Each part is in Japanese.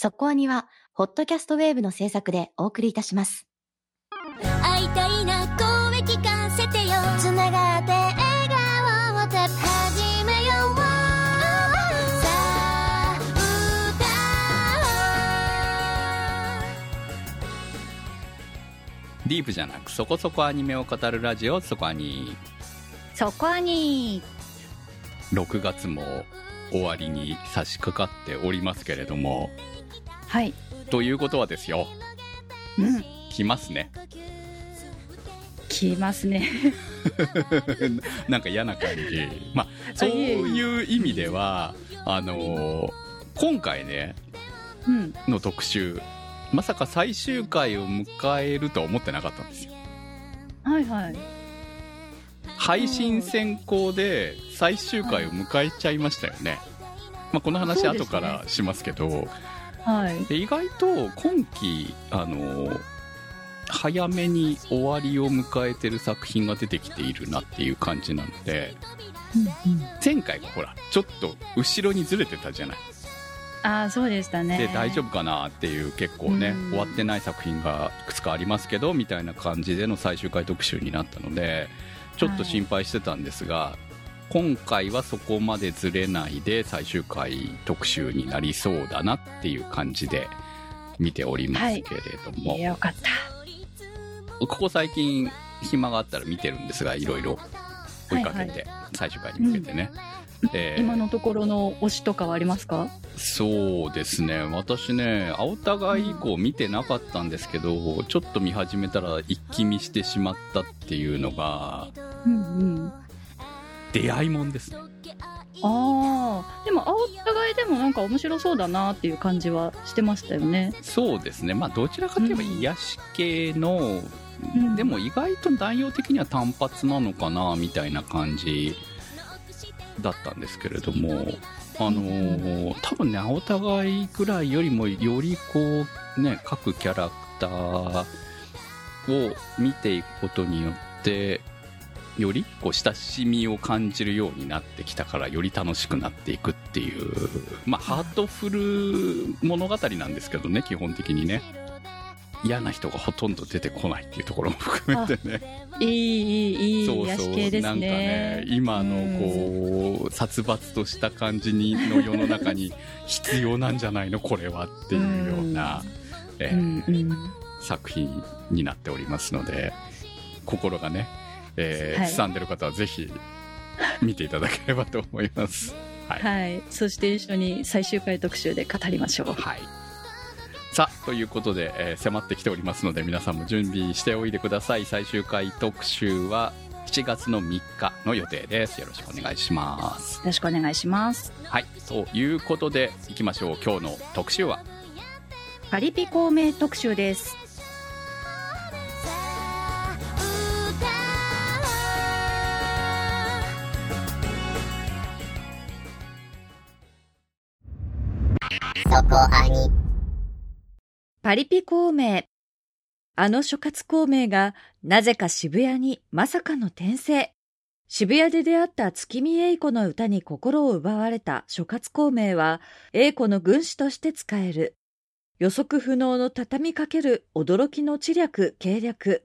そこアニは、ホットキャストウェーブの制作でお送りいたします。会いたいな声聞かせてよつながって笑顔をた始めようさあディープじゃなくそこそこアニメを語るラジオそこアニそこに6月も終わりに差し掛かっておりますけれどもはい。ということはですよ。うん。来ますね。来ますね。なんか嫌な感じ。まあそういう意味ではあのー今回ねうん。の特集まさか最終回を迎えるとは思ってなかったんですよ。はいはい。配信先行で最終回を迎えちゃいましたよね、まあ、この話後からしますけどはい。で意外と今期あの早めに終わりを迎えてる作品が出てきているなっていう感じなのでうんうん。前回はほらちょっと後ろにずれてたじゃない？ああそうでしたね。で大丈夫かなっていう結構ねうん。終わってない作品がいくつかありますけどみたいな感じでの最終回特集になったのでちょっと心配してたんですが、今回はそこまでずれないで最終回特集になりそうだなっていう感じで見ておりますけれども、いやよかった。ここ最近暇があったら見てるんですがいろいろ追いかけて、はい最終回に向けてね、えー今のところの推しとかはありますか？そうですね。私ね青互い以降見てなかったんですけどちょっと見始めたら一気見してしまったっていうのがうんうん出会いもんですね。ああでも青互いでもなんか面白そうだなっていう感じはしてましたよね。そうですね。まあどちらかといえば癒し系の、うん。でも意外と内容的には単発なのかなみたいな感じだったんですけれどもあのー多分ね青互いぐらいよりもよりこうね各キャラクターを見ていくことによってよりこう親しみを感じるようになってきたからより楽しくなっていくっていうまあハートフル物語なんですけどね基本的にね。嫌な人がほとんど出てこないっていうところも含めてね。いいいいいいそう癒し系ですなんかねね今のこう殺伐とした感じにの世の中に必要なんじゃないのこれはっていうような、えうー作品になっておりますので心がね、えーはい。すさんでる方はぜひ見ていただければと思います。はい、はい。そして一緒に最終回特集で語りましょう。はい。さあということで、えー迫ってきておりますので皆さんも準備しておいてください。最終回特集は7月の3日の予定です。よろしくお願いします。よろしくお願いします。はい。ということでいきましょう。今日の特集は？パリピ孔明特集ですパリピ孔明あの諸葛孔明がなぜか渋谷にまさかの転生渋谷で出会った月見英子の歌に心を奪われた諸葛孔明は英子の軍師として使える予測不能の畳みかける驚きの知略、計略。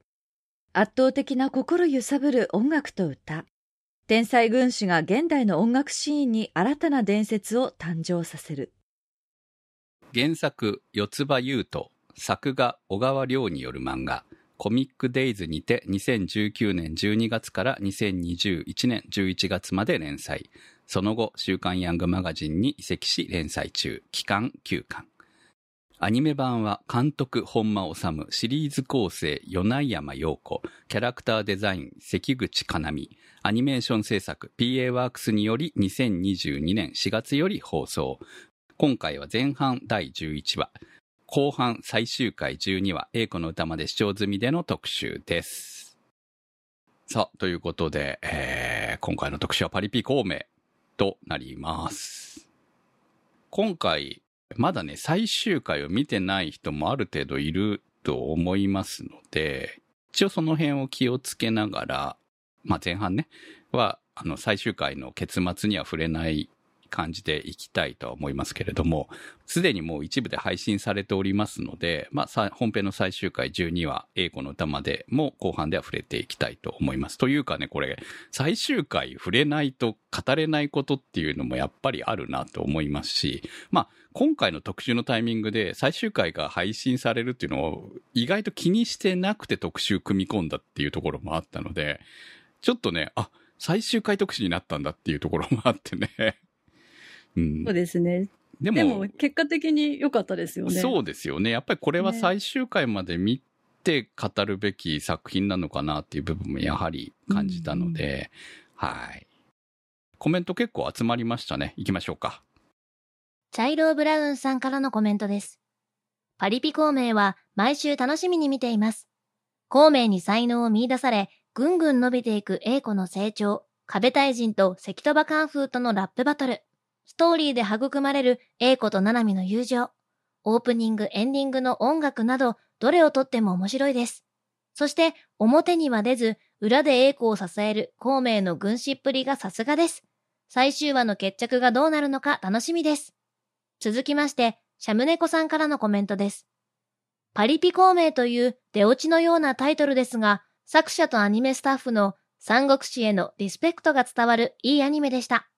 圧倒的な心揺さぶる音楽と歌。天才軍師が現代の音楽シーンに新たな伝説を誕生させる。原作四つ葉優斗。作画小川亮による漫画。コミックデイズにて2019年12月から2021年11月まで連載。その後週刊ヤングマガジンに移籍し連載中。期間9巻。アニメ版は監督本間治シリーズ構成米内山陽子。キャラクターデザイン関口かなみ。アニメーション制作 PA ワークスにより2022年4月より放送。今回は前半第11話、後半最終回12話、英子の歌まで視聴済みでの特集です。さあ、ということで、えー今回の特集はパリピ孔明となります。今回、まだね、最終回を見てない人もある程度いると思いますので、一応その辺を気をつけながら、まあ前半ね、は、あの、最終回の結末には触れない感じでいきたいと思いますけれども、すでにもう一部で配信されておりますので、まあ、本編の最終回12話、英子の歌までも後半では触れていきたいと思います。というかね、これ、最終回触れないと語れないことっていうのもやっぱりあるなと思いますし、まあ、今回の特集のタイミングで最終回が配信されるっていうのを意外と気にしてなくて特集組み込んだっていうところもあったので、ちょっとね、あ、最終回特集になったんだっていうところもあってね。うんそう。ですね。でも、でも、結果的に良かったですよね。そうですよね。やっぱりこれはね最終回まで見て語るべき作品なのかなっていう部分もやはり感じたので、はい。コメント結構集まりましたね。行きましょうか。チャイロー・ブラウンさんからのコメントです。パリピ孔明は毎週楽しみに見ています。孔明に才能を見出され、ぐんぐん伸びていく英子の成長、壁対人と関戸場カンフーとのラップバトル、ストーリーで育まれる英子とナナミの友情、オープニング、エンディングの音楽など、どれをとっても面白いです。そして、表には出ず、裏で英子を支える孔明の軍師っぷりがさすがです。最終話の決着がどうなるのか楽しみです。続きまして、シャムネコさんからのコメントです。パリピ孔明という出落ちのようなタイトルですが、作者とアニメスタッフの三国志へのリスペクトが伝わるいいアニメでした。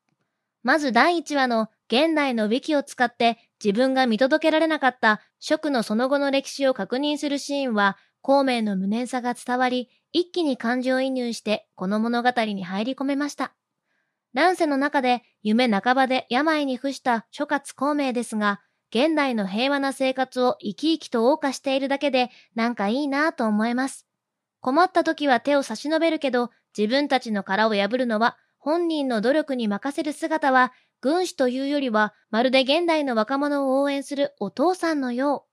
まず第1話の現代のウィキを使って自分が見届けられなかった蜀のその後の歴史を確認するシーンは、孔明の無念さが伝わり、一気に感情移入してこの物語に入り込めました。乱世の中で夢半ばで病に伏した諸葛孔明ですが、現代の平和な生活を生き生きと謳歌しているだけでなんかいいなぁと思えます。困った時は手を差し伸べるけど、自分たちの殻を破るのは本人の努力に任せる姿は、軍師というよりはまるで現代の若者を応援するお父さんのよ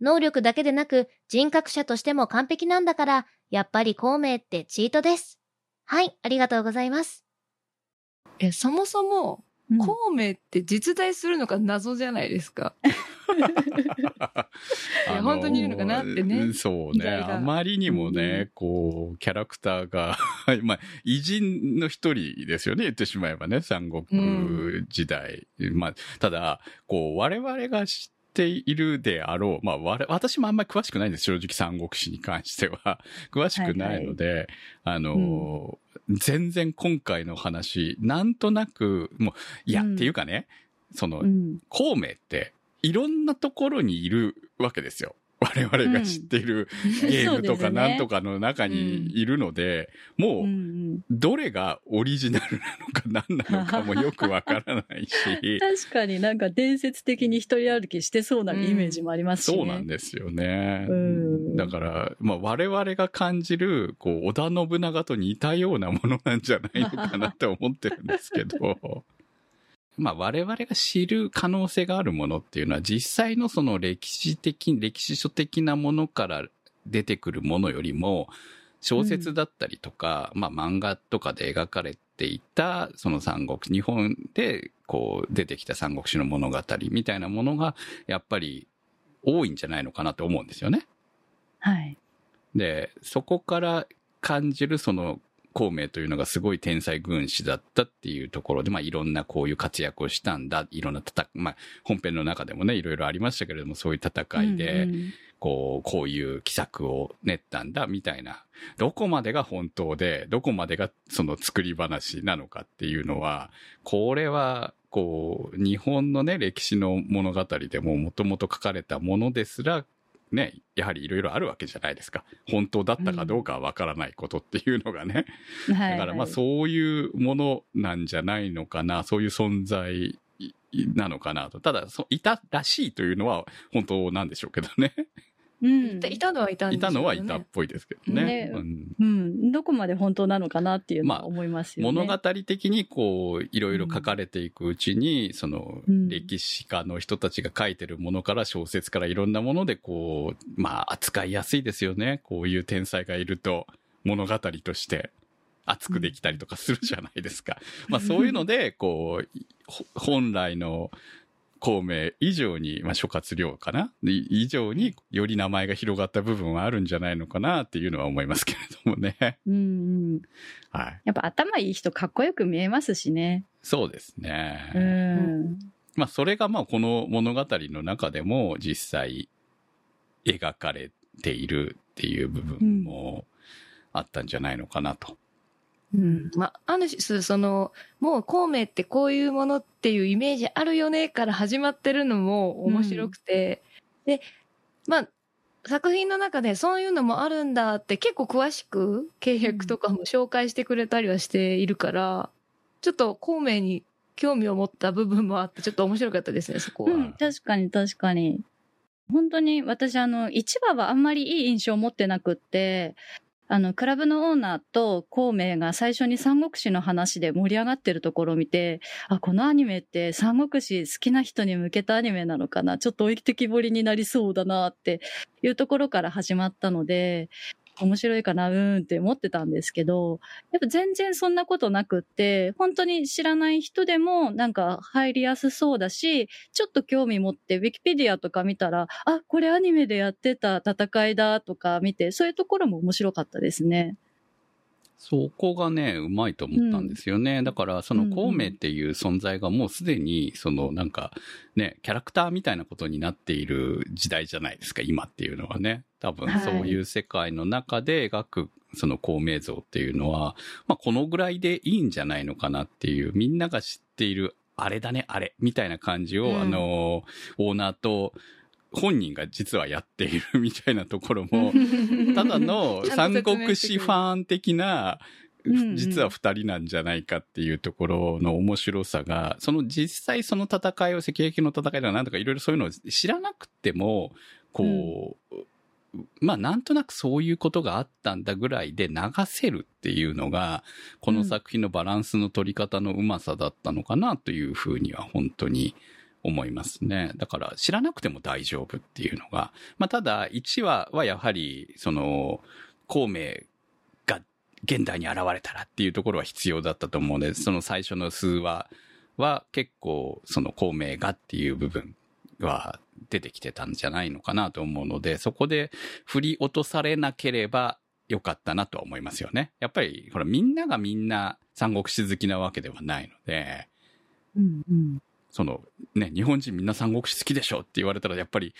う。能力だけでなく人格者としても完璧なんだから、やっぱり孔明ってチートです。はい、ありがとうございます。え、そもそも、うん孔明って実在するのか謎じゃないですか。いや本当にいるのかなってねうんそうね。あまりにもね、うんこう、キャラクターが、まあ、偉人の一人ですよね、言ってしまえばね、三国時代。まあ、ただ、こう、我々が知っているであろう。まあ、我私もあんまり詳しくないんです、正直三国志に関しては。詳しくないので、あの、全然今回の話、なんとなく、もう、いや、うんっていうかね、その、うん。孔明っていろんなところにいるわけですよ。我々が知っているゲームとかなんとかの中にいるので、もうんう。うんどれがオリジナルなのか何なのかもよくわからないし、確かになんか伝説的に一人歩きしてそうなイメージもありますしね。そうなんですよねうん。だから、まあ我々が感じる、こう、織田信長と似たようなものなんじゃないのかなって思ってるんですけど、まあ我々が知る可能性があるものっていうのは実際のその歴史的、歴史書的なものから出てくるものよりも、小説だったりとか、まあ漫画とかで描かれていた、その三国、日本でこう出てきた三国志の物語みたいなものが、やっぱり多いんじゃないのかなと思うんですよね。はい。で、そこから感じるその孔明というのがすごい天才軍師だったっていうところで、まあいろんなこういう活躍をしたんだ、いろんな戦まあ本編の中でもね、いろいろありましたけれども、そういう戦いで、うんうんこう、こういう奇策を練ったんだ、みたいな。どこまでが本当で、どこまでがその作り話なのかっていうのは、これは、こう、日本のね、歴史の物語でももともと書かれたものですら、ね、やはりいろいろあるわけじゃないですか。本当だったかどうかはわからないことっていうのがね。はいだからまあはいそういうものなんじゃないのかな、そういう存在なのかなと。ただ、そいたらしいというのは本当なんでしょうけどね。うんいたのはいたんでね。いたのはいたっぽいですけどね。ねうんうん。どこまで本当なのかなっていうのまあは思いますよね。物語的にこう、いろいろ書かれていくうちに、その、うん歴史家の人たちが書いてるものから小説からいろんなものでこう、まあ扱いやすいですよね。こういう天才がいると物語として熱くできたりとかするじゃないですか。まあそういうので、こう、ほ本来の孔明以上に、まあ諸葛亮かな？以上により名前が広がった部分はあるんじゃないのかなっていうのは思いますけれどもね。うんうん。はい。やっぱ頭いい人かっこよく見えますしね。そうですね。うん。まあそれがまあこの物語の中でも実際描かれているっていう部分もあったんじゃないのかなと。うん。まあ、ある種、その、もう孔明ってこういうものっていうイメージあるよねから始まってるのも面白くて、で、まあ、作品の中でそういうのもあるんだって結構詳しく契約とかも紹介してくれたりはしているから、ちょっと孔明に興味を持った部分もあって、ちょっと面白かったですね、そこは。うん、確かに確かに。本当に私あの、1話はあんまりいい印象を持ってなくって、あの、クラブのオーナーと孔明が最初に三国志の話で盛り上がってるところを見て、あ、このアニメって三国志好きな人に向けたアニメなのかな？ちょっと置いてきぼりになりそうだなっていうところから始まったので、面白いかな、うーんって思ってたんですけど、やっぱ全然そんなことなくって、本当に知らない人でもなんか入りやすそうだし、ちょっと興味持って、ウィキペディアとか見たら、あ、これアニメでやってた戦いだとか見て、そういうところも面白かったですね。そこがね、うまいと思ったんですよね。だから、その孔明っていう存在がもうすでに、そのなんか、ね、キャラクターみたいなことになっている時代じゃないですか、今っていうのはね。多分、はいそういう世界の中で描く、その孔明像っていうのは、まあ、このぐらいでいいんじゃないのかなっていう、みんなが知っている、あれだね、あれ、みたいな感じを、うんあの、オーナーと、本人が実はやっているみたいなところも、ただの三国志ファン的な、うんうん。実は二人なんじゃないかっていうところの面白さが、その実際その戦いを、赤壁の戦いだなんとかいろいろそういうのを知らなくても、こう、まあなんとなくそういうことがあったんだぐらいで流せるっていうのが、この作品のバランスの取り方のうまさだったのかなというふうには本当に思いますね。だから知らなくても大丈夫っていうのが、まあただ1話はやはり、その、孔明が現代に現れたらっていうところは必要だったと思うので、その最初の数話は結構その孔明がっていう部分は出てきてたんじゃないのかなと思うので、そこで振り落とされなければよかったなとは思いますよね。やっぱり、ほら、みんながみんな三国志好きなわけではないので、うんうん。そのね、日本人みんな三国志好きでしょって言われたらやっぱり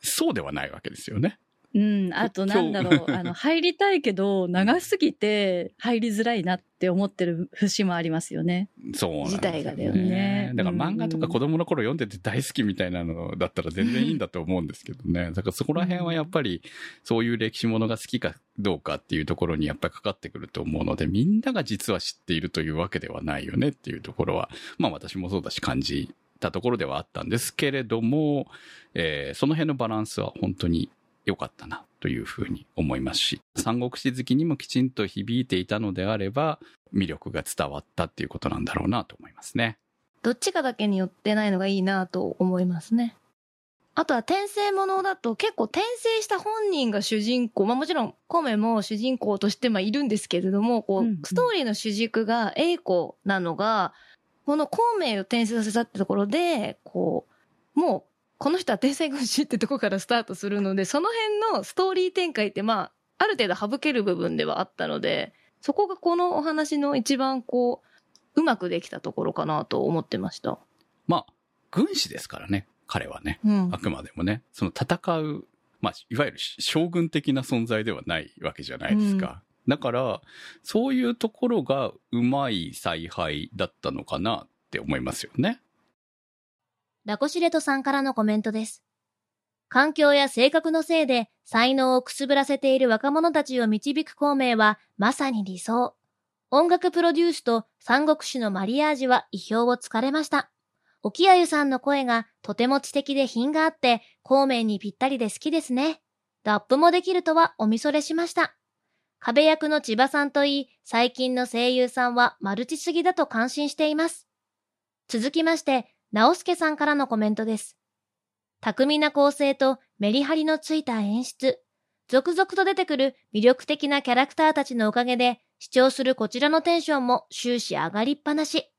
そうではないわけですよね。うん、あとなんだろう、あの、入りたいけど、長すぎて入りづらいなって思ってる節もありますよね。そうなんね。自体がだよねだから漫画とか子供の頃読んでて大好きみたいなのだったら全然いいんだと思うんですけどね。だからそこら辺はやっぱりそういう歴史ものが好きかどうかっていうところにやっぱりかかってくると思うので、みんなが実は知っているというわけではないよねっていうところは、まあ私もそうだし感じたところではあったんですけれども、えーその辺のバランスは本当に良かったなというふうに思いますし、三国志好きにもきちんと響いていたのであれば、魅力が伝わったっていうことなんだろうなと思いますね。どっちかだけによってないのがいいなと思いますね。あとは転生ものだと結構転生した本人が主人公、まあもちろん孔明も主人公としてまあいるんですけれども、こう、うんうんストーリーの主軸が栄子なのが、この孔明を転生させたってところで、こう、もうこの人は天才軍師ってとこからスタートするので、その辺のストーリー展開ってまあ、ある程度省ける部分ではあったので、そこがこのお話の一番こう、うまくできたところかなと思ってました。まあ、軍師ですからね、彼はね。うんあくまでもね、その戦う、まあ、いわゆる将軍的な存在ではないわけじゃないですか。だから、そういうところがうまい采配だったのかなって思いますよね。ラコシレトさんからのコメントです。環境や性格のせいで才能をくすぶらせている若者たちを導く孔明はまさに理想。音楽プロデュースと三国志のマリアージュは意表をつかれました。沖あゆさんの声がとても知的で品があって孔明にぴったりで好きですね。ラップもできるとはおみそれしました。壁役の千葉さんといい、最近の声優さんはマルチすぎだと感心しています。続きまして、直輔さんからのコメントです。巧みな構成とメリハリのついた演出、続々と出てくる魅力的なキャラクターたちのおかげで、視聴するこちらのテンションも終始上がりっぱなし。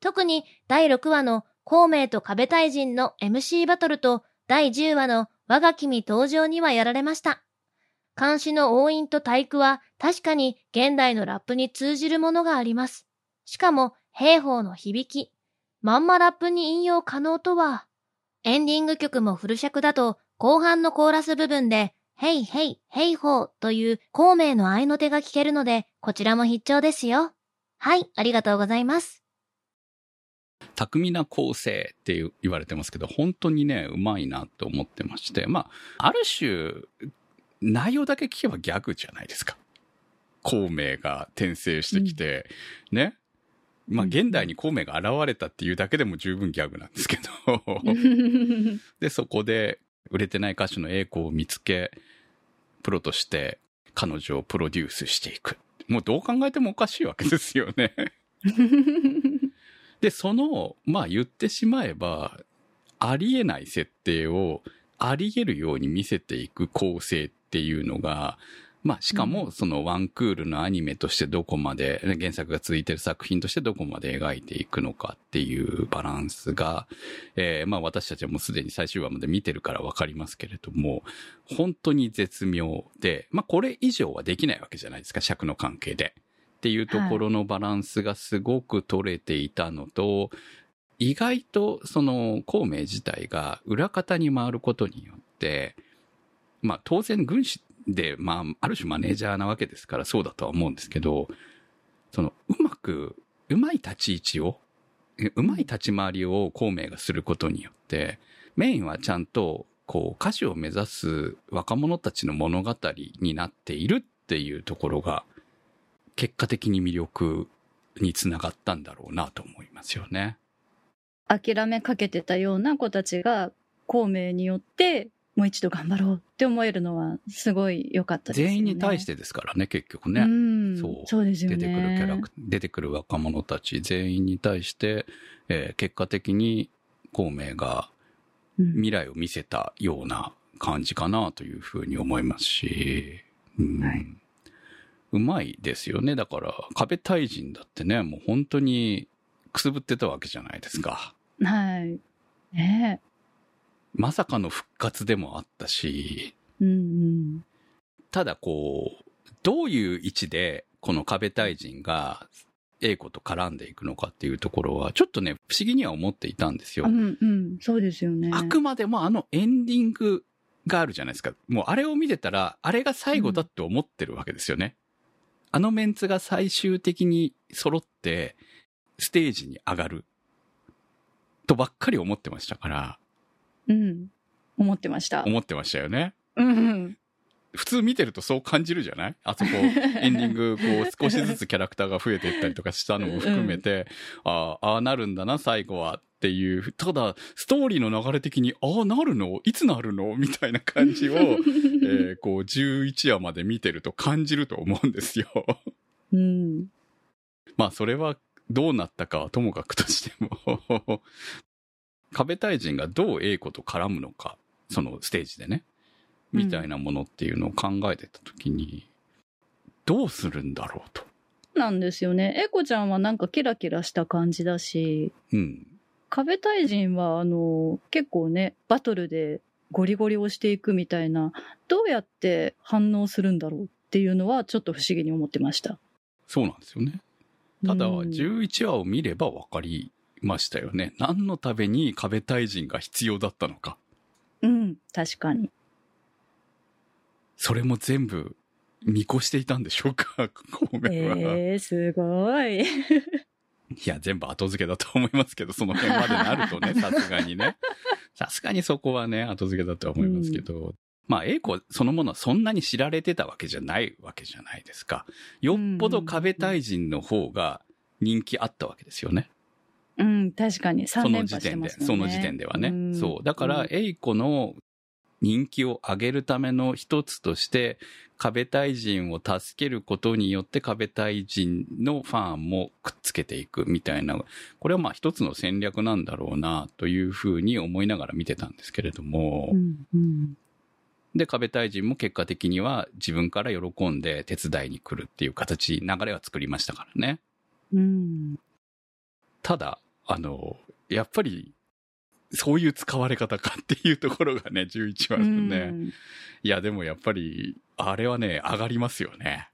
特に第6話の孔明と壁大臣の MC バトルと第10話の我が君登場にはやられました。監視の応印と体育は確かに現代のラップに通じるものがあります。しかも、兵法の響き。まんまラップに引用可能とは。エンディング曲もフル尺だと、後半のコーラス部分で、ヘイヘイ、ヘイホーという孔明の合いの手が聞けるので、こちらも必聴ですよ。はい、ありがとうございます。巧みな構成って言われてますけど、本当にね、うまいなと思ってまして、まあ、ある種、内容だけ聞けばギャグじゃないですか。孔明が転生してきて、ね。まあ、現代に孔明が現れたっていうだけでも十分ギャグなんですけど、で、そこで売れてない歌手の栄子を見つけ、プロとして彼女をプロデュースしていく。もうどう考えてもおかしいわけですよね。で、その、まあ言ってしまえば、ありえない設定をありえるように見せていく構成っていうのが、まあしかもそのワンクールのアニメとしてどこまで、原作が続いてる作品としてどこまで描いていくのかっていうバランスが、えーまあ私たちはもうすでに最終話まで見てるからわかりますけれども、本当に絶妙で、まあこれ以上はできないわけじゃないですか、尺の関係で。っていうところのバランスがすごく取れていたのと、意外とその孔明自体が裏方に回ることによって、まあ当然軍師で、まあある種マネージャーなわけですからそうだとは思うんですけど、そのうまく、うまい立ち位置を、うまい立ち回りを孔明がすることによって、メインはちゃんとこう歌手を目指す若者たちの物語になっているっていうところが、結果的に魅力につながったんだろうなと思いますよね。諦めかけてたような子たちが孔明によってもう一度頑張ろうって思えるのはすごい良かったですよね。全員に対してですからね、結局ね。うん、そうそうですよね。出てくるキャラク出てくる若者たち全員に対して、えー結果的に孔明がうん未来を見せたような感じかなというふうに思いますし、うんはい、うまいですよね。だから、壁大臣だってね、もう本当にくすぶってたわけじゃないですか。はい。ねまさかの復活でもあったし、え。うんうん。ただこう、どういう位置でこの壁大臣が英子と絡んでいくのかっていうところは、ちょっとね、不思議には思っていたんですよ。うんうん。そうですよね。あくまでもあのエンディングがあるじゃないですか。もうあれを見てたら、あれが最後だって思ってるわけですよね。あのメンツが最終的に揃って、ステージに上がる。とばっかり思ってましたから、うん。思ってました。思ってましたよね。うんうん。普通見てるとそう感じるじゃない？あそこ、エンディング、こう、少しずつキャラクターが増えていったりとかしたのも含めて、ああ、ああなるんだな、最後はっていう。ただ、ストーリーの流れ的に、ああ、なるの？いつなるの？みたいな感じを、えーこう、11話まで見てると感じると思うんですよ。うん。まあ、それはどうなったかはともかくとしても、壁大臣がどう英子と絡むのか、そのステージでね、みたいなものっていうのを考えてたときに、どうするんだろうと。なんですよね。エコちゃんはなんかキラキラした感じだし、うん。壁大臣はあの、結構ね、バトルでゴリゴリ押していくみたいな、どうやって反応するんだろうっていうのはちょっと不思議に思ってました。そうなんですよね。ただ、うん11話を見れば分かりましたよね。何のために壁大臣が必要だったのか。うん、確かに。それも全部見越していたんでしょうか、孔明は。えー、すごい。いや、全部後付けだと思いますけど、その辺までなるとね、さすがにね。さすがにそこはね、後付けだとは思いますけど。まあ、英子そのものはそんなに知られてたわけじゃないわけじゃないですか。よっぽど壁大臣の方が人気あったわけですよね。うん、確かに。3その連時点で。その時点ではね。んそう。だから、英子の人気を上げるための一つとして、壁大臣を助けることによって壁大臣のファンもくっつけていくみたいな、これはまあ一つの戦略なんだろうなというふうに思いながら見てたんですけれども、うん、うん。で、壁大臣も結果的には自分から喜んで手伝いに来るっていう形、流れは作りましたからね。うん。ただ、あの、やっぱり、そういう使われ方かっていうところがね、11話のね。うんいや、でもやっぱり、あれはね、上がりますよね。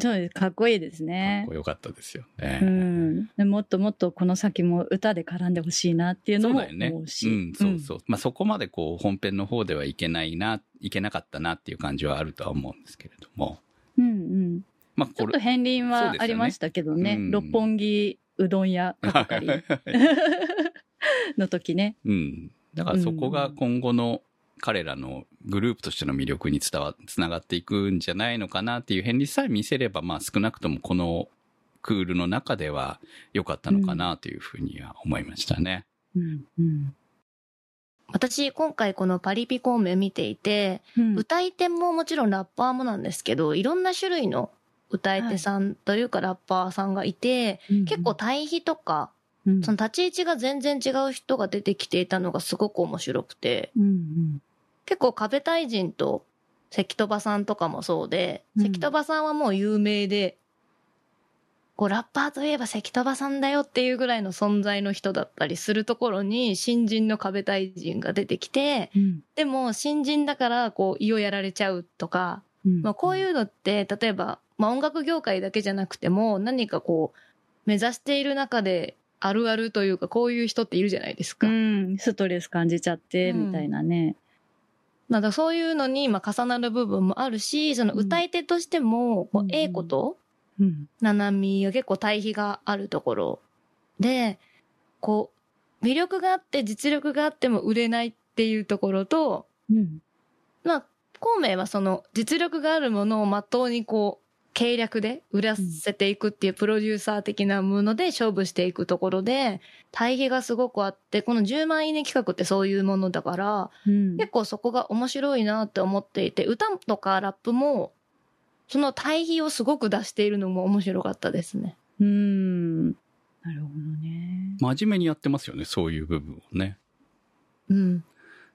そうです。かっこいいですかっねこ。よかったですよね。うん、でもっともっとこの先も歌で絡んでほしいなっていうのもそうだよね。思うし。うん、そうそう。まあそこまでこう、本編の方ではいけないな、いけなかったなっていう感じはあるとは思うんですけれども。うん。うんうんまあちょっと片鱗そうはありましたけどね。うん六本木うどん屋かっこかりの時ね。うん。だからそこが今後の彼らのグループとしての魅力に伝わ、つながっていくんじゃないのかなっていう変理さえ見せれば、まあ少なくともこのクールの中では良かったのかなというふうには思いましたね。うんうん私、今回このパリピ孔明見ていて、うん歌い手ももちろんラッパーもなんですけど、いろんな種類の歌い手さんというかラッパーさんがいて、結構対比とか、うんその立ち位置が全然違う人が出てきていたのがすごく面白くて、うんうん。結構壁大臣と関戸場さんとかもそうで、うん。関戸場さんはもう有名で、こうラッパーといえば関戸場さんだよっていうぐらいの存在の人だったりするところに新人の壁大臣が出てきて、うん。でも新人だからこう胃をやられちゃうとか、うん。まあ、こういうのって例えば、まあ、音楽業界だけじゃなくても何かこう目指している中であるあるというかこういう人っているじゃないですか。うん、ストレス感じちゃって、うんみたいなね。まあ、だからそういうのにまあ重なる部分もあるしその歌い手としても、こうんう A 子とうん。七海が結構対比があるところでこう魅力があって実力があっても売れないっていうところとうん。まあ、孔明はその実力があるものをまっとうにこう、計略で売らせていくっていうプロデューサー的なもので勝負していくところで、対比がすごくあって、この10万いいね企画ってそういうものだから、うん。結構そこが面白いなって思っていて、歌とかラップも、その対比をすごく出しているのも面白かったですね。うん。なるほどね。真面目にやってますよね、そういう部分をね。うん。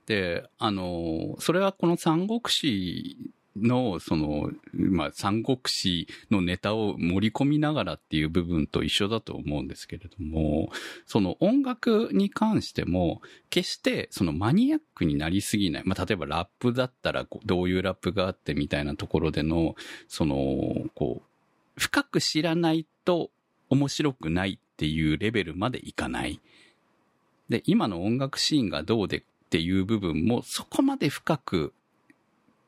で、あの、それはこの三国志の、その、まあ、三国志のネタを盛り込みながらっていう部分と一緒だと思うんですけれども、その音楽に関しても、決してそのマニアックになりすぎない。まあ、例えばラップだったらどういうラップがあってみたいなところでの、その、こう、深く知らないと面白くないっていうレベルまでいかない。で、今の音楽シーンがどうでっていう部分もそこまで深く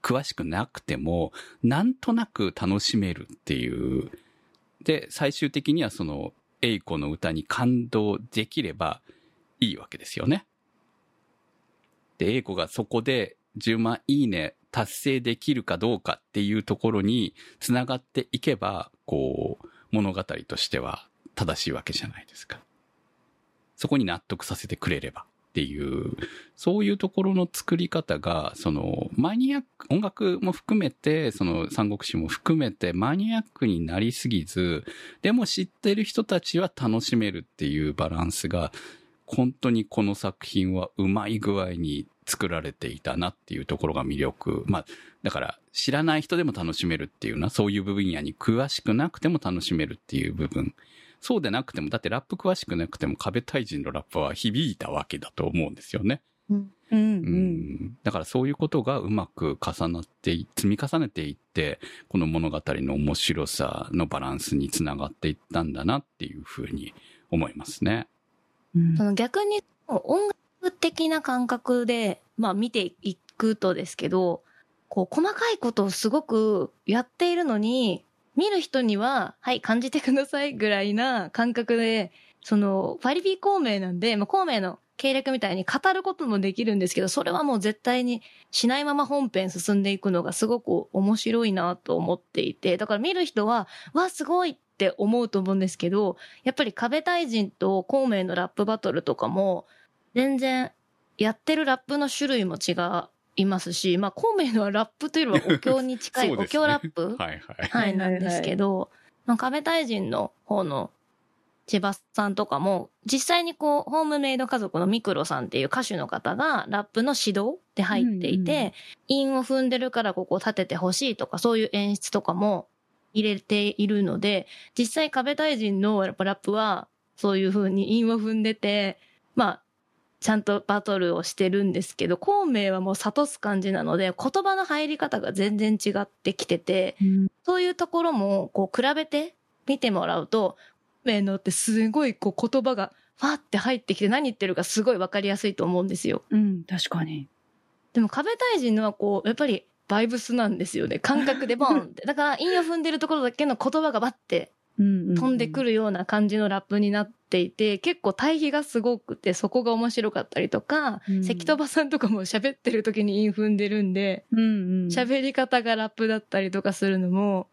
詳しくなくても、なんとなく楽しめるっていう。で、最終的にはその、エイコの歌に感動できればいいわけですよね。で、エイコがそこで10万いいね達成できるかどうかっていうところに繋がっていけば、こう、物語としては正しいわけじゃないですか。そこに納得させてくれればっていう、そういうところの作り方が、その、マニアック、音楽も含めて、その、三国志も含めて、マニアックになりすぎず、でも知ってる人たちは楽しめるっていうバランスが、本当にこの作品はうまい具合に作られていたなっていうところが魅力。まあ、だから、知らない人でも楽しめるっていうな、そういう部分野に詳しくなくても楽しめるっていう部分。そうでなくても、だってラップ詳しくなくても壁対人のラップは響いたわけだと思うんですよね。うん。うん。だからそういうことがうまく重なってい、積み重ねていって、この物語の面白さのバランスにつながっていったんだなっていうふうに思いますね。うんその逆に音楽的な感覚で、まあ見ていくとですけど、こう細かいことをすごくやっているのに、見る人には、はい、感じてくださいぐらいな感覚で、その、パリピ孔明なんで、まあ、孔明の経歴みたいに語ることもできるんですけど、それはもう絶対にしないまま本編進んでいくのがすごく面白いなと思っていて、だから見る人は、わ、すごいって思うと思うんですけど、やっぱり壁対人と孔明のラップバトルとかも、全然やってるラップの種類も違いますし、まあ孔明のはラップというよりは お経に近い、そうお経ラップ？はいはい。はい、なんですけど、まあ、壁大臣の方の千葉さんとかも、実際にこう、ホームメイド家族のミクロさんっていう歌手の方がラップの指導で入っていて、うんうん韻を踏んでるからここ立ててほしいとか、そういう演出とかも入れているので、実際壁大臣のやっぱラップは、そういう風に韻を踏んでて、まあ、ちゃんとバトルをしてるんですけど、孔明はもう諭す感じなので、言葉の入り方が全然違ってきてて、そういうところも、こう、比べて見てもらうと、孔明のってすごい、こう、言葉が、ファって入ってきて何言ってるかすごいわかりやすいと思うんですよ。うん、確かに。でも壁大臣のはこう、やっぱりバイブスなんですよね。感覚でボンって。だから、韻を踏んでるところだけの言葉がバッて飛んでくる。るような感じのラップになっていて、結構対比がすごくて、そこが面白かったりとか、うん関戸場さんとかも喋ってる時に韻踏んでるんで、うんうん。喋り方がラップだったりとかするのも、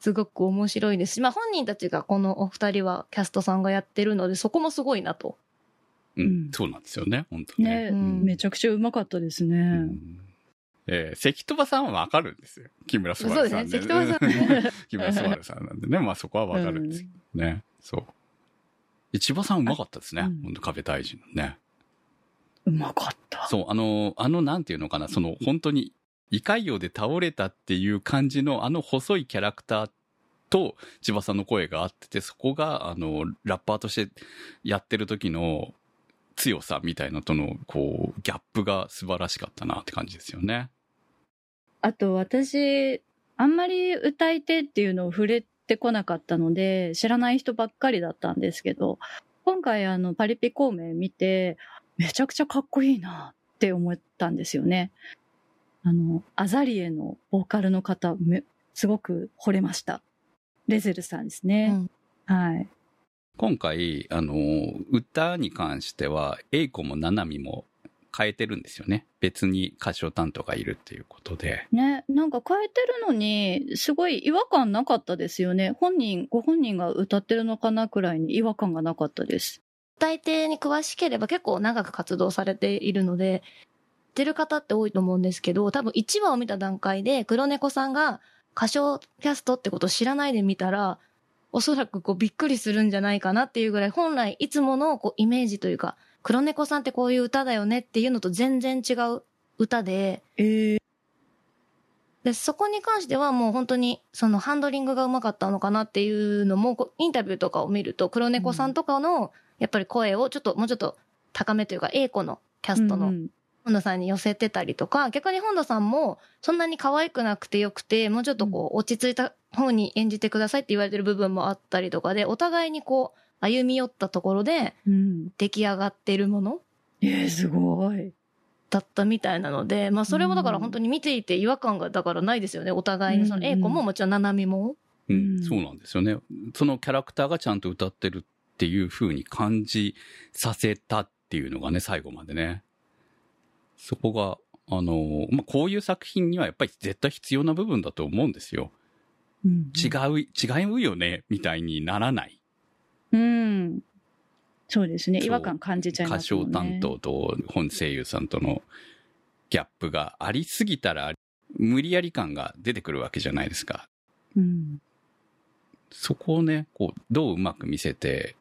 すごく面白いですし、まあ本人たちがこのお二人はキャストさんがやってるので、そこもすごいなと。うんうんそうなんですよね、本当ね。ね、うんめちゃくちゃうまかったですね。うんえー関戸場さんはわかるんですよ。木村昴さんそうですね関戸場さんね 木村昴さんなんでね、まあそこはわかるんですけどね。そう。千葉さんうまかったですね。うん本当壁大臣のね。うまかった。そう、あの、あの、なんていうのかな、その、本当に、胃潰瘍で倒れたっていう感じの、あの細いキャラクターと、千葉さんの声があってて、そこが、あの、ラッパーとしてやってる時の強さみたいなのとの、こう、ギャップが素晴らしかったなって感じですよね。あと私、あんまり歌い手っていうのを触れてこなかったので、知らない人ばっかりだったんですけど、今回あの、パリピ孔明見て、めちゃくちゃかっこいいなって思ったんですよね。あの、アザリエのボーカルの方、めすごく惚れました。レゼルさんですね。うんはい。今回、あの、歌に関しては、エイコもナナミも変えてるんですよね。別に歌唱担当がいるっていうことで。ね、なんか変えてるのに、すごい違和感なかったですよね。本人、ご本人が歌ってるのかなくらいに違和感がなかったです。歌い手に詳しければ結構長く活動されているので、知ってる方って多いと思うんですけど、多分1話を見た段階で黒猫さんが歌唱キャストってことを知らないで見たら、おそらくこうびっくりするんじゃないかなっていうぐらい、本来いつものこうイメージというか、黒猫さんってこういう歌だよねっていうのと全然違う歌で、ええで、そこに関してはもう本当にそのハンドリングがうまかったのかなっていうのも、インタビューとかを見ると、黒猫さんとかのやっぱり声をちょっともうちょっと高めというか、A 子のキャストの本田さんに寄せてたりとか、逆に本田さんもそんなに可愛くなくてよくて、もうちょっとこう落ち着いた方に演じてくださいって言われてる部分もあったりとかで、お互いにこう歩み寄ったところでうん。出来上がってるものええすごい。だったみたいなので、まあそれもだから本当に見ていて違和感がだからないですよね。お互いに。そのうん A 子ももちろん七海も。うんうんそうなんですよね。そのキャラクターがちゃんと歌ってるっていう風に感じさせたっていうのがね、最後までね。そこが、あの、まあ、こういう作品にはやっぱり絶対必要な部分だと思うんですよ。うん違う、違うよね、みたいにならない。うん。そうですね。違和感感じちゃい歌ますね。唱担当と本声優さんとのギャップがありすぎたら、無理やり感が出てくるわけじゃないですか。うん。そこをね、こう、どううまく見せて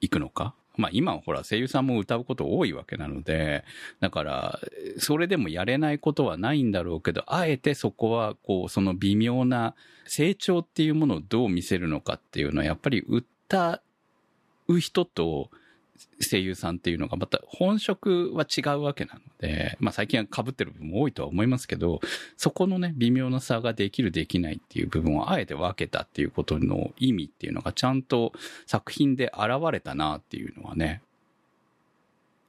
いくのか。まあ今はほら声優さんも歌うこと多いわけなので、だから、それでもやれないことはないんだろうけど、あえてそこは、こう、その微妙な成長っていうものをどう見せるのかっていうのは、やっぱり歌う人と声優さんっていうのがまた本職は違うわけなので、まあ最近は被ってる部分も多いとは思いますけど、そこのね、微妙な差ができるできないっていう部分をあえて分けたっていうことの意味っていうのがちゃんと作品で現れたなっていうのはね、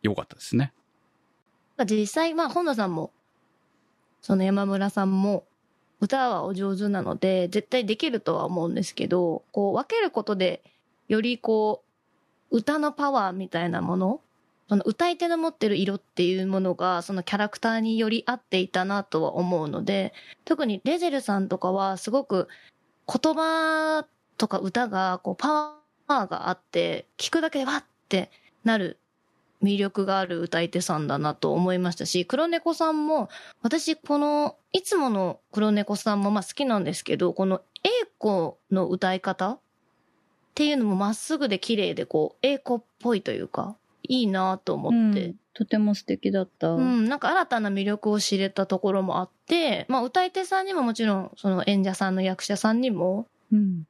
良かったですね。実際、まあ本田さんも、その山村さんも、歌はお上手なので、絶対できるとは思うんですけど、こう分けることで、よりこう、歌のパワーみたいなもの、その歌い手の持ってる色っていうものが、そのキャラクターにより合っていたなとは思うので、特にレゼルさんとかはすごく言葉とか歌がこうパワーがあって、聞くだけでわってなる魅力がある歌い手さんだなと思いましたし、黒猫さんも、私この、いつもの黒猫さんもまあ好きなんですけど、この A 子の歌い方っていうのもまっすぐで綺麗でこう、A 子っぽいというか、いいなと思って、うんとても素敵だった。うん、なんか新たな魅力を知れたところもあって、まあ歌い手さんにももちろん、その演者さんの役者さんにも、うん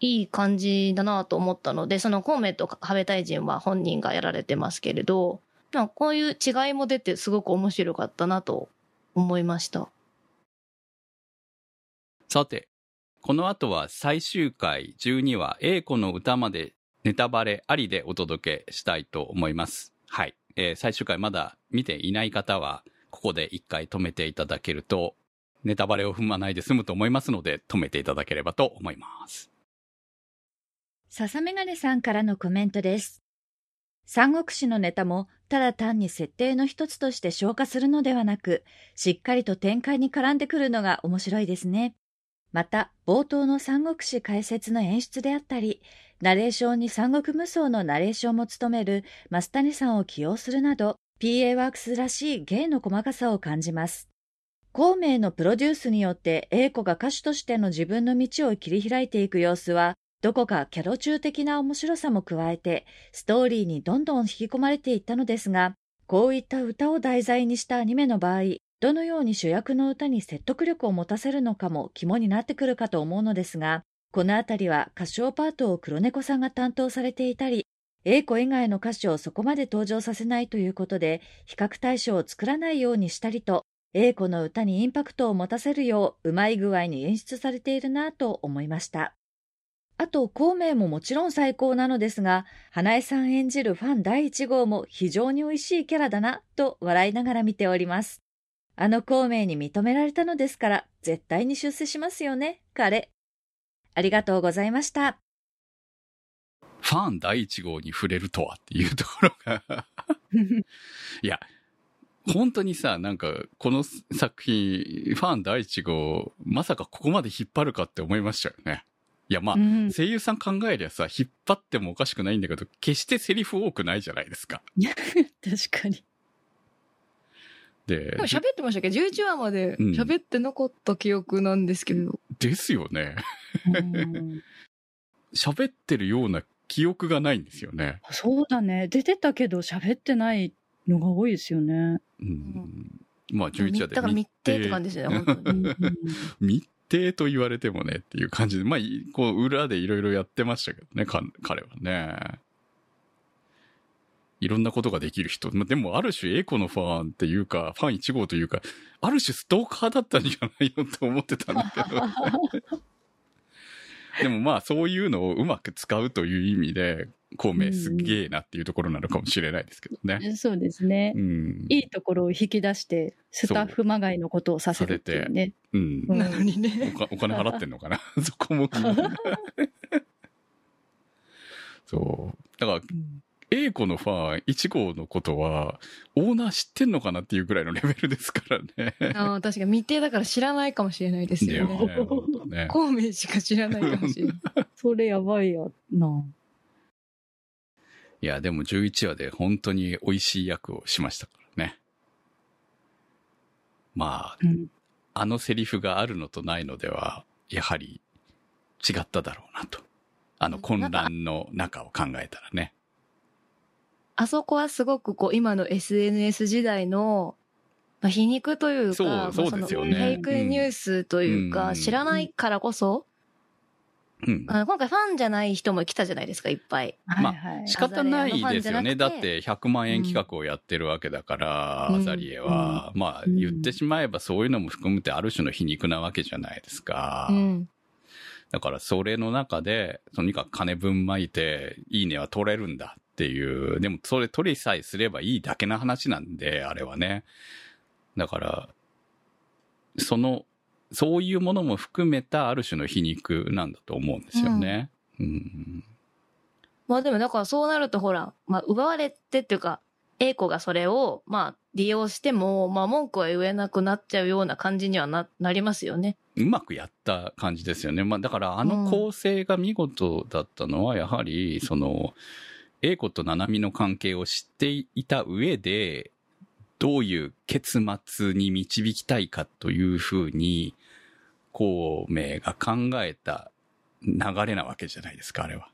いい感じだなと思ったので、その孔明と壁大臣は本人がやられてますけれど、まあこういう違いも出てすごく面白かったなと思いました。さて、この後は最終回12話、英子の歌までネタバレありでお届けしたいと思います。はい。えー最終回まだ見ていない方は、ここで一回止めていただけると、ネタバレを踏まないで済むと思いますので、止めていただければと思います。笹メガネさんからのコメントです。三国志のネタもただ単に設定の一つとして消化するのではなく、しっかりと展開に絡んでくるのが面白いですね。また、冒頭の三国志解説の演出であったり、ナレーションに三国無双のナレーションも務める増谷さんを起用するなど、PA ワークスらしい芸の細かさを感じます。孔明のプロデュースによって英子が歌手としての自分の道を切り開いていく様子は、どこかキャロ中的な面白さも加えて、ストーリーにどんどん引き込まれていったのですが、こういった歌を題材にしたアニメの場合、どのように主役の歌に説得力を持たせるのかも肝になってくるかと思うのですが、このあたりは歌唱パートを黒猫さんが担当されていたり、英子以外の歌手をそこまで登場させないということで、比較対象を作らないようにしたりと、英子の歌にインパクトを持たせるよう、うまい具合に演出されているなぁと思いました。あと、孔明ももちろん最高なのですが、花江さん演じるファン第1号も非常に美味しいキャラだな、と笑いながら見ております。あの孔明に認められたのですから、絶対に出世しますよね、彼。ありがとうございました。ファン第一号に触れるとはっていうところが いや、本当にさ、なんか、この作品、ファン第一号、まさかここまで引っ張るかって思いましたよね。いや、まあ、うん声優さん考えりゃさ、引っ張ってもおかしくないんだけど、決してセリフ多くないじゃないですか。確かに。ででも、喋ってましたけ？ど、11話までうん喋ってなかった記憶なんですけど。ですよね。うん 喋ってるような記憶がないんですよね。そうだね。出てたけど喋ってないのが多いですよね。うん。まあ、11話でだから密定って感じですね、本当うに。ん 密定と言われてもねっていう感じで、まあ、いこう、裏でいろいろやってましたけどね、か彼はね。いろんなことができる人。まあでも、ある種、エコのファンっていうか、ファン1号というか、ある種ストーカーだったんじゃないのと思ってたんだけど。でもまあ、そういうのをうまく使うという意味で、孔明すげえなっていうところなのかもしれないですけどね。そうですねう。ん。いいところを引き出して、スタッフまがいのことをさせるっていうね。うん。うんなのにね。お金払ってんのかな？そこも気になる。そう。だから、A 子のファン1号のことは、オーナー知ってんのかなっていうぐらいのレベルですからね。ああ、確かに密定だから知らないかもしれないですよね。孔明しか知らないかもしれない。それやばいやな。いや、でも11話で本当に美味しい役をしましたからね。まあ、うんあのセリフがあるのとないのでは、やはり違っただろうなと。あの混乱の中を考えたらね。あそこはすごくこう、今の SNS 時代の、まあ、皮肉というか、そうまあそうですよねのフェイクニュースというか、うん知らないからこそ、うん。今回ファンじゃない人も来たじゃないですか、いっぱい。まあはいはい仕方ないですよね。だって100万円企画をやってるわけだから、うんアザリエは。まあうん言ってしまえばそういうのも含めてある種の皮肉なわけじゃないですか。うん。だからそれの中で、とにかく金分巻いて、いいねは取れるんだっていう。でもそれ取りさえすればいいだけの話なんで、あれはね。だから、その、そういうものも含めたある種の皮肉なんだと思うんですよね。うん。まあでもだからそうなるとほら、まあ奪われてっていうか、A 子がそれを、まあ利用しても、まあ文句は言えなくなっちゃうような感じにはな、なりますよね。うまくやった感じですよね。まあだからあの構成が見事だったのは、やはり、その、英子と七海の関係を知っていた上で、どういう結末に導きたいかというふうに、孔明が考えた流れなわけじゃないですか、あれは。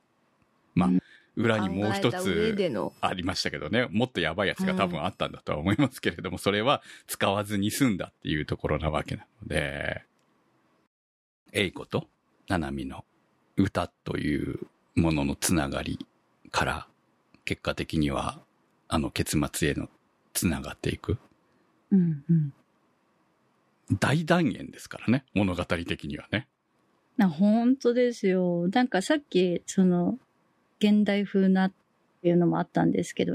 まあうん、裏にもう一つの。ありましたけどね、もっとやばいやつが多分あったんだとは思いますけれども、それは使わずに済んだっていうところなわけなので、英子と七海の歌というもののつながりから、結果的には、あの結末へのつながっていく。うんうん。大断言ですからね、物語的にはね。な、本当ですよ。なんかさっき、その、現代風なっていうのもあったんですけど、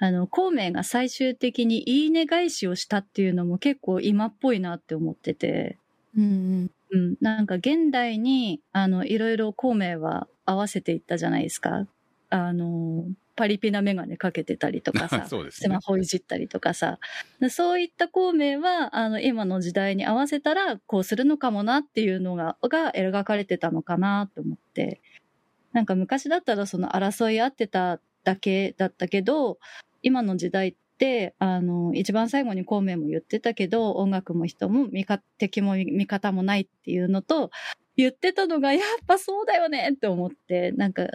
あの、孔明が最終的にいいね返しをしたっていうのも結構今っぽいなって思ってて、うんうん、なんか現代に、あの、いろいろ孔明は合わせていったじゃないですか。あの、パリピなメガネかけてたりとかさ、ねスマ。ホいじったりとかさ。でそういった孔明は、あの、今の時代に合わせたら、こうするのかもなっていうのが、が描かれてたのかなと思って。なんか昔だったらその争い合ってただけだったけど、今の時代って、あの、一番最後に孔明も言ってたけど、音楽も人も味方、敵も味方もないっていうのと、言ってたのが、やっぱそうだよねって思って、なんか、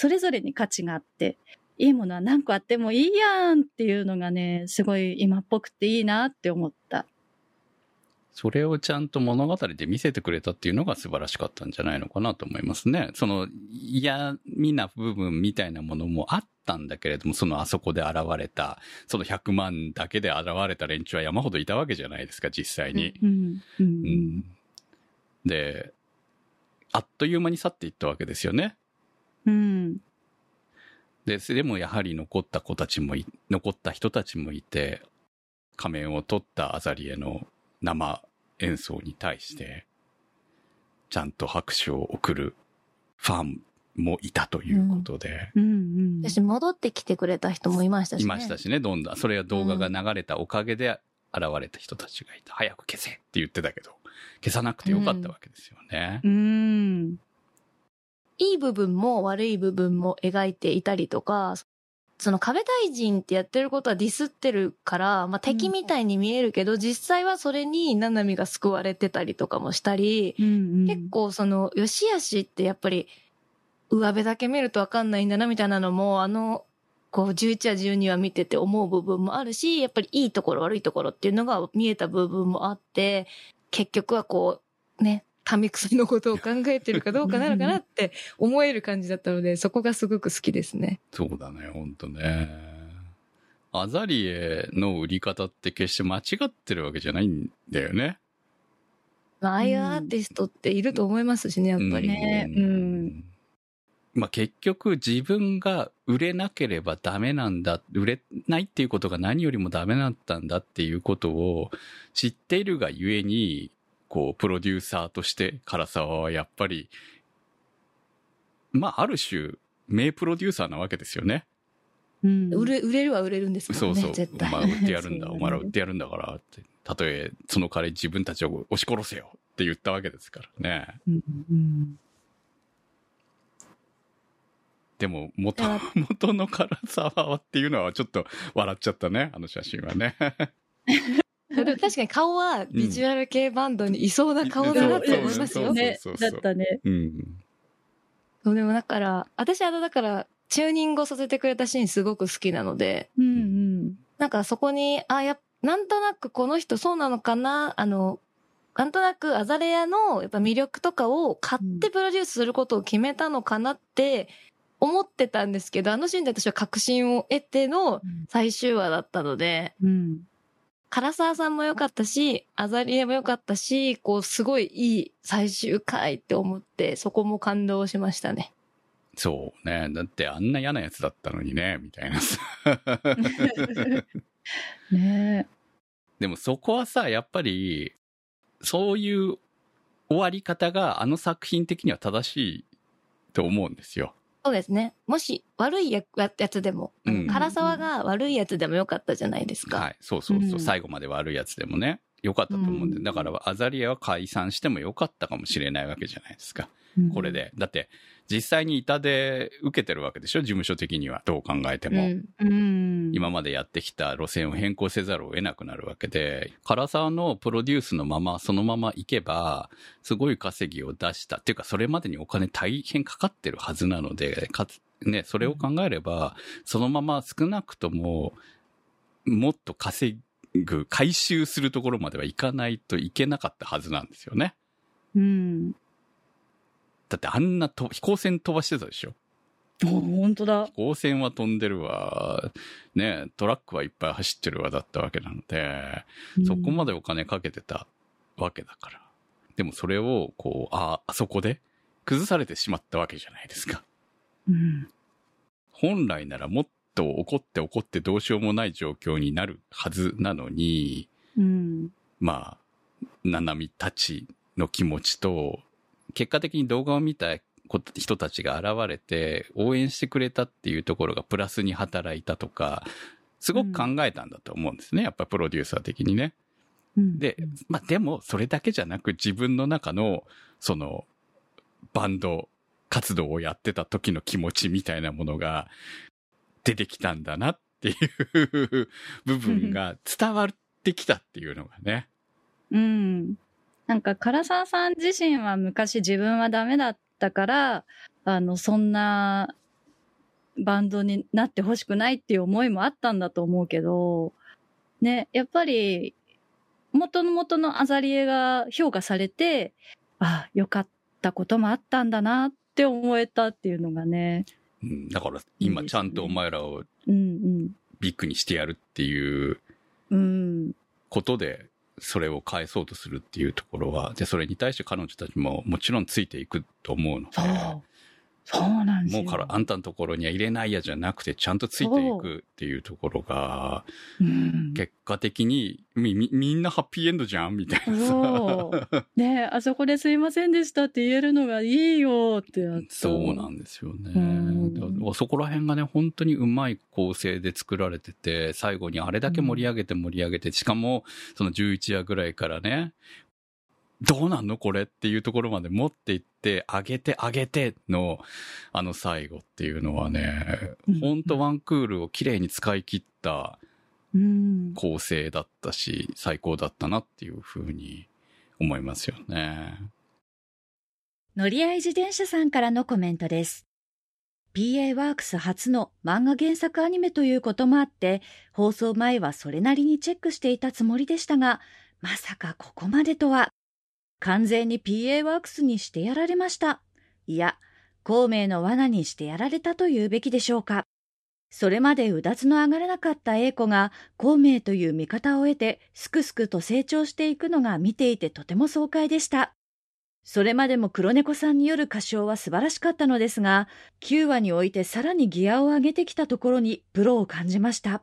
それぞれに価値があって、いいものは何個あってもいいやんっていうのがね、すごい今っぽくていいなって思った。それをちゃんと物語で見せてくれたっていうのが素晴らしかったんじゃないのかなと思いますね。その嫌味な部分みたいなものもあったんだけれども、そのあそこで現れた、その100万だけで現れた連中は山ほどいたわけじゃないですか、実際に。うん。うん。うんで、あっという間に去っていったわけですよね。うん。で、でもやはり残った子たちもい、残った人たちもいて、仮面を取ったアザリエの生演奏に対して、ちゃんと拍手を送るファンもいたということで、うん。うん。私、戻ってきてくれた人もいましたしね。いましたしね、どんどん。それは動画が流れたおかげで現れた人たちがいた。早く消せって言ってたけど、消さなくてよかったわけですよね。うん。いい部分も悪い部分も描いていたりとか、その壁大臣ってやってることはディスってるから、まあ、敵みたいに見えるけど、実際はそれにナナミが救われてたりとかもしたり、うん。結構その、良し悪しってやっぱり、上辺だけ見るとわかんないんだなみたいなのも、あの、こう、11話12話見てて思う部分もあるし、やっぱりいいところ悪いところっていうのが見えた部分もあって、結局はこう、ね、民薬のことを考えてるかどうかなのかなって思える感じだったので、そこがすごく好きですね。そうだね、ほんとね。アザリエの売り方って決して間違ってるわけじゃないんだよね。まあ、ああいうアーティストっていると思いますしね、やっぱり。ねうんまあ結局自分が売れなければダメなんだ、売れないっていうことが何よりもダメだったんだっていうことを知っているがゆえに、こう、プロデューサーとして唐沢はやっぱり、まあある種、名プロデューサーなわけですよね。うん。売れ、売れるは売れるんですもんね、そうそう。絶対。お前売ってやるんだ、お前ら売ってやるんだからって。たとえ、その彼自分たちを押し殺せよって言ったわけですからね。うん。うん。でも、元、元の唐沢はっていうのはちょっと笑っちゃったね、あの写真はね。でも確かに顔はビジュアル系バンドにいそうな顔だなって思いますよ。そうねだったね。うん。そうでもだから、私はだから、チューニングをさせてくれたシーンすごく好きなので、うんうん。なんかそこに、あ、やっなんとなくこの人そうなのかな、あの、なんとなくアザレアのやっぱ魅力とかを買ってプロデュースすることを決めたのかなって思ってたんですけど、あのシーンで私は確信を得ての最終話だったので、うん。唐沢さんも良かったし、アザリエも良かったし、こうすごいいい最終回って思って、そこも感動しましたね。そうね。だってあんな嫌なやつだったのにね、みたいなさ。ねでもそこはさ、やっぱり、そういう終わり方があの作品的には正しいと思うんですよ。そうですね。もし悪いややつでも、うん唐沢が悪いやつでもよかったじゃないですか。はい。そうそうそう。うん最後まで悪いやつでもね、よかったと思うんで。うんだから、アザリアは解散してもよかったかもしれないわけじゃないですか。え。これ。で。だって、実際に痛で受けてるわけでしょ？事務所的には。どう考えても。うん。うん。今までやってきた路線を変更せざるを得なくなるわけで、唐沢のプロデュースのまま、そのままいけば、すごい稼ぎを出した。っていうか、それまでにお金大変かかってるはずなので、かつ、ね、それを考えれば、そのまま少なくとも、もっと稼ぐ、回収するところまではいかないといけなかったはずなんですよね。うん。だってあんなと飛行船飛ばしてたでしょ？お本当だ飛。行船は飛んでるわ。ねトラックはいっぱい走ってるわだったわけなので、そこまで。でお金かけてたわけだから。でもそれを、こう、あ、あそこで崩されてしまったわけじゃないですか。うん。本来ならもっと怒って怒ってどうしようもない状況になるはずなのに、うん。まあ、ななみたちの気持ちと、結果的に動画を見たこ人たちが現れて応援してくれたっていうところがプラスに働いたとか、すごく考えたんだと思うんですね。やっぱプロデューサー的にね。うんで、まあでもそれだけじゃなく自分の中のそのバンド活動をやってた時の気持ちみたいなものが出てきたんだなっていう部分が伝わってきたっていうのがね。うん。なんか、唐沢さん自身は昔自分はダメだったから、あの、そんなバンドになってほしくないっていう思いもあったんだと思うけど、ね、やっぱり、元の元のアザリエが評価されて、あ、良かったこともあったんだなって思えたっていうのがね、うん、だから今ちゃんとお前らをうんビッグにしてやるっていう。ことで、それを返そうとするっていうところは、で、それに対して彼女たちももちろんついていくと思うので、そう。なんですよ。もうから、あんたのところには入れないやじゃなくて、ちゃんとついていくっていうところが、うん、結果的にみ、み、みんなハッピーエンドじゃんみたいな。ねえ、あそこですいませんでしたって言えるのがいいよってやった。そうなんですよね。うんそこら辺がね、本当にうまい構成で作られてて、最後にあれだけ盛り上げて盛り上げて、しかも、その11話ぐらいからね、どうなんのこれっていうところまで持っていって、上げて上げての、あの最後っていうのはねうん、本当ワンクールを綺麗に使い切ったうん。構成だったし、最高だったなっていうふうに思いますよね。乗り合い自転車さんからのコメントです。PA ワークス初の漫画原作アニメということもあって、放送前はそれなりにチェックしていたつもりでしたが、まさかここまでとは。完全に PA ワークスにしてやられました。いや、孔明の罠にしてやられたと言うべきでしょうか。それまでうだつの上がらなかった英子が孔明という味方を得てすくすくと成長していくのが見ていてとても爽快でした。それまでも黒猫さんによる歌唱は素晴らしかったのですが、9話においてさらにギアを上げてきたところにプロを感じました。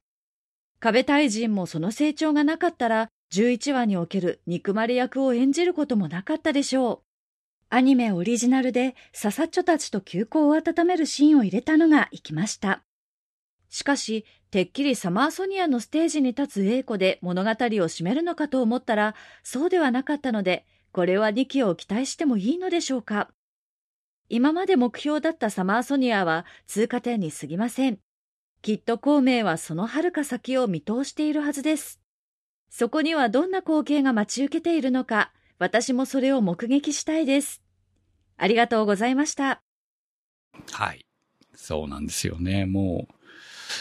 壁大臣もその成長がなかったら、11話における憎まれ役を演じることもなかったでしょう。アニメオリジナルでササッチョたちと休校を温めるシーンを入れたのが生きました。しかし、てっきりサマーソニアのステージに立つ英子で物語を締めるのかと思ったら、そうではなかったので、これは2期を期待してもいいのでしょうか今まで目標だったサマーソニアは通過点に過ぎません。きっと孔明はその遥か先を見通しているはずです。そこにはどんな光景が待ち受けているのか、私もそれを目撃したいです。ありがとうございました。はい。そうなんですよね。もう、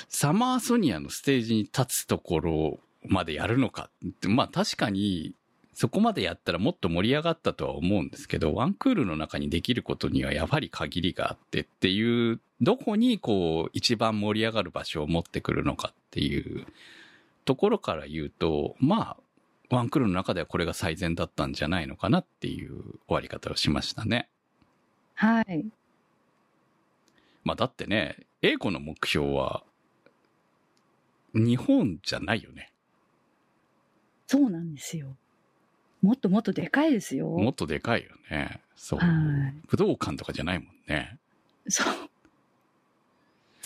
サマーソニアのステージに立つところまでやるのか。まあ確かに、そこまでやったらもっと盛り上がったとは思うんですけど、ワンクールの中にできることにはやはり限りがあってっていう、どこにこう一番盛り上がる場所を持ってくるのかっていうところから言うと、まあ、ワンクールの中ではこれが最善だったんじゃないのかなっていう終わり方をしましたね。はい。まあだってね、英子の目標は、日本じゃないよね。そうなんですよ。もっともっとでかいですよ。もっとでかいよね。そう。はい。武道館とかじゃないもんね。そう。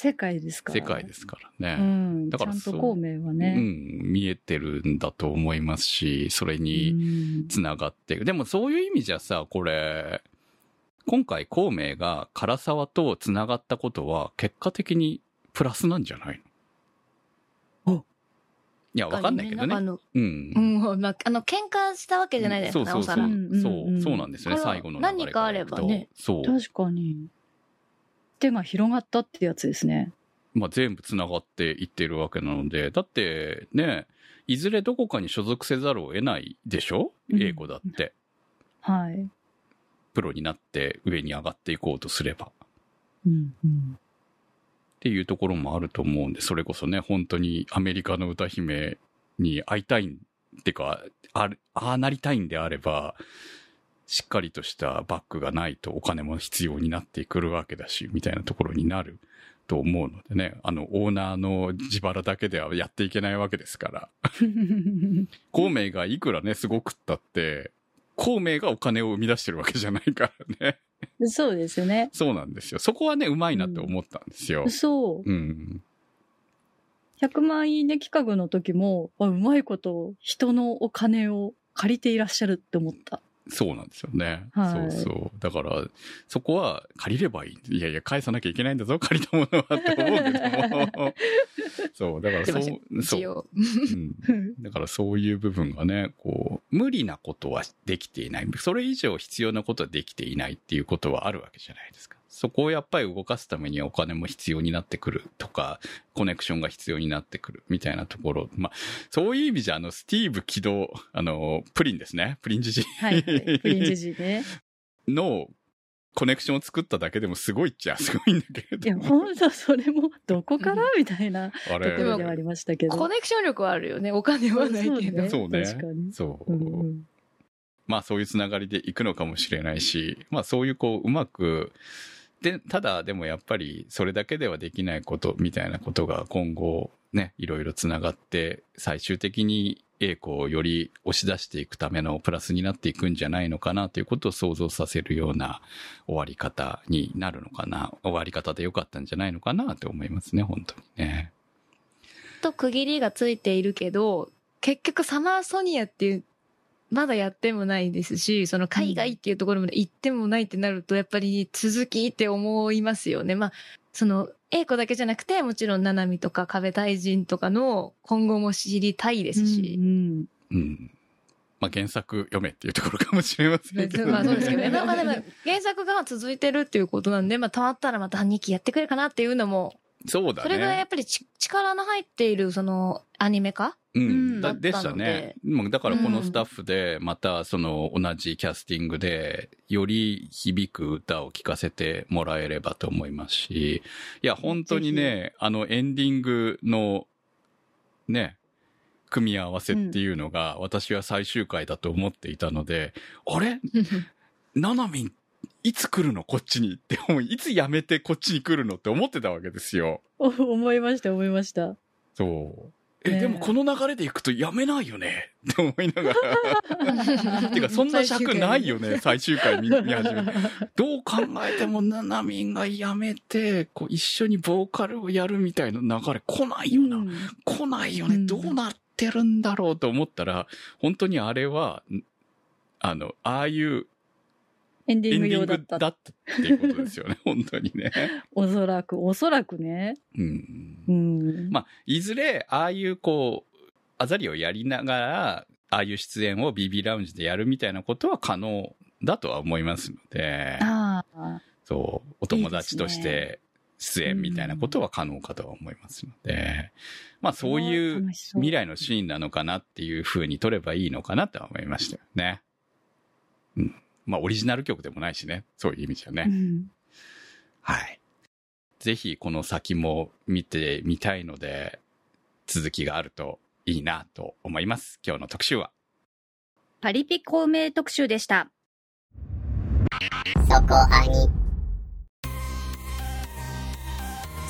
世界ですから。世界ですからうね。ん。だからちゃんと孔明はうね。ん、見えてるんだと思いますし、それにうんつながっていく。でもそういう意味じゃさ、これ、今回孔明が唐沢とつながったことは結果的にプラスなんじゃないの？おいや、わかんないけどね。あの、うんう。ん、まあ、あの、喧嘩したわけじゃないですか、そうそうそう。そうう、んそうなんですよね、最後の何かあればねそう。確かに。手が広がったってやつですね。まあ、全部繋がっていってるわけなので、だってね、いずれどこかに所属せざるを得ないでしょう英語だって。はい。プロになって上に上がっていこうとすれば。うんうんっていうところもあると思うんで、それこそね、本当にアメリカの歌姫に会いたい、ってか、ああなりたいんであれば、しっかりとしたバックがないとお金も必要になってくるわけだし、みたいなところになると思うのでね、あの、オーナーの自腹だけではやっていけないわけですから。孔明がいくらね、すごくったって、孔明がお金を生み出してるわけじゃないからね。そうですね。そうなんですよ。そこはね、うまいなって思ったんですよ。そう。うん。100万いいね企画の時も、あうまいこと人のお金を借りていらっしゃるって思った。そうなんですよね。はいそうそう。だから、そこは借りればいい。いやいや、返さなきゃいけないんだぞ、借りたものはって思うけども。そう、だからそう、そう。うんだからそういう部分がね、こう、無理なことはできていない。それ以上必要なことはできていないっていうことはあるわけじゃないですか。そこをやっぱり動かすためにはお金も必要になってくるとか、コネクションが必要になってくるみたいなところ。まあ、そういう意味じゃ、あの、スティーブ起動、あの、プリンですね。プリンジジはいはい。プリンジジね。のコネクションを作っただけでもすごいっちゃすごいんだけれいや、ども。ほんとそれも、どこから？みたいなあとこではありましたけど。コネクション力はあるよね。お金はないけど。そうね確かに。そう。うんうんまあそういうつながりでいくのかもしれないし、まあそういうこううまく、で、ただでもやっぱりそれだけではできないことみたいなことが今後ね、いろいろつながって最終的に栄光をより押し出していくためのプラスになっていくんじゃないのかなということを想像させるような終わり方になるのかな。終わり方でよかったんじゃないのかなと思いますね、本当にね。と区切りがついているけど、結局サマーソニアっていう、まだやってもないですし、その海外っていうところまで行ってもないってなると、やっぱり続きって思いますよね。まあ、その、英子だけじゃなくて、もちろん、ナナミとか壁大臣とかの今後も知りたいですしう。んうん。まあ原作読めっていうところかもしれませんけど、ね。まあそうですけどね。まあまあでも、原作が続いてるっていうことなんで、まあ、たまったらまた2期やってくれるかなっていうのも、そうだね。それぐらいやっぱりち力の入っている、その、アニメ化？うん、うん。だでしたね。もうだからこのスタッフで、またその同じキャスティングで、より響く歌を聴かせてもらえればと思いますし、いや、本当にね、あのエンディングの、ね、組み合わせっていうのが、私は最終回だと思っていたので、あれ？ナナミン、いつ来るのこっちにって思う。いつ辞めてこっちに来るのって思ってたわけですよ。お思いました、思いました。そう。え、ねえでもこの流れでいくとやめないよね？って思いながら。てか、そんな尺ないよね、最終回見見始め。どう考えても、ナナミンがやめて、こう、一緒にボーカルをやるみたいな流れ来ないよな。うん来ないよね。うんどうなってるんだろうと思ったら、本当にあれは、んあの、ああいうエンディング用だった。グだったっていうことですよね、本当にね。おそらく、おそらくね。うんう。ん。まあ、いずれ、ああいうこう、アザリをやりながら、ああいう出演を BB ラウンジでやるみたいなことは可能だとは思いますので、ああ。そう、お友達として出演みたいなことは可能かとは思いますので、まあそういう未来のシーンなのかなっていう風に取ればいいのかなとは思いましたよね。うん。まあオリジナル曲でもないしね、そういう意味じゃね。うんはい。ぜひこの先も見てみたいので、続きがあるといいなと思います。今日の特集は。パリピ孔明特集でした。そこアニ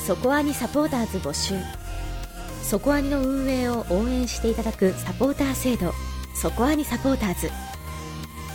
そこアニサポーターズ募集そこアニの運営を応援していただくサポーター制度そこアニサポーターズ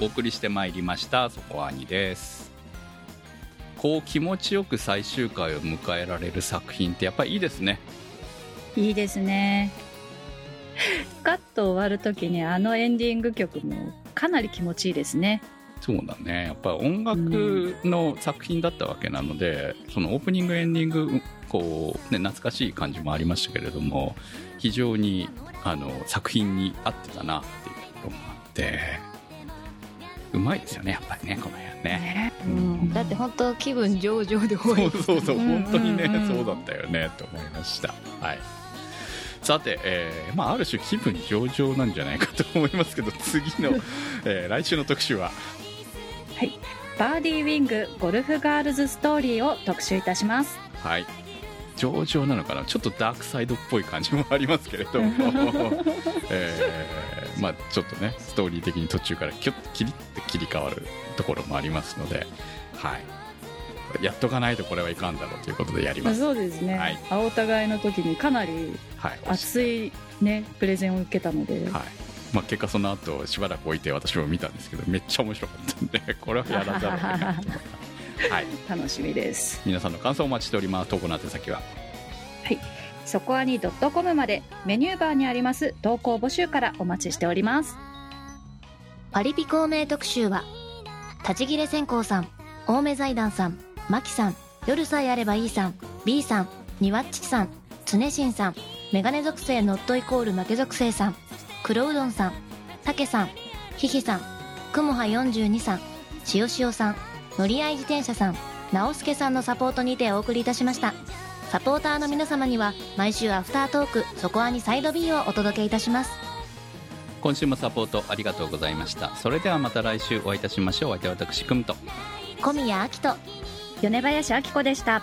お送りしてまいりました、そこアニです。こう気持ちよく最終回を迎えられる作品ってやっぱりいいですね。いいですね。カット終わるときにあのエンディング曲もかなり気持ちいいですね。そうだねやっぱ音楽の作品だったわけなので、そのオープニングエンディングこう、ね、懐かしい感じもありましたけれども非常にあの作品に合ってたなっていうところもあってうまいですよねやっぱりねこの辺ね。うんだって本当気分上々で終そうそうそう、うん本当にね、そうだったよね、と思いました。はい。さて、えーまあ、ある種気分上々なんじゃないかと思いますけど、次の、えー来週の特集は、バーディーウィングゴルフガールズストーリーを特集いたします。はい。上々なのかな？ちょっとダークサイドっぽい感じもありますけれども、えーまあ、ちょっとね、ストーリー的に途中からキュッとキリッと切り替わるところもありますので、はい。やっとかないとこれはいかんだろうということでやります。そうですね。はいあお互いの時にかなりはい。熱いね、プレゼンを受けたので。はいまあ、結果その後しばらく置いて私も見たんですけどめっちゃ面白かったんでこれはやらざるを得ないと思いますはい楽しみです。皆さんの感想をお待ちしております投稿の宛先は？そこアニ .com までメニューバーにあります投稿募集からお待ちしております。パリピ孔明特集は、立ち切れ線香さん、青梅財団さん、マキさん、夜さえあればいいさん、B さん、ニワッチさん、常新さん、メガネ属性ノットイコール負け属性さん、黒うどんさん、たけさん、ひひさん、くもは42さん、しおしおさん、乗り合い自転車さん、なおすけさんのサポートにてお送りいたしました。サポーターの皆様には、毎週アフタートーク、そこアニサイド B をお届けいたします。今週もサポートありがとうございましたそれではまた来週お会いいたしましょうお相手は私くむと小宮あきと、米林明子でした。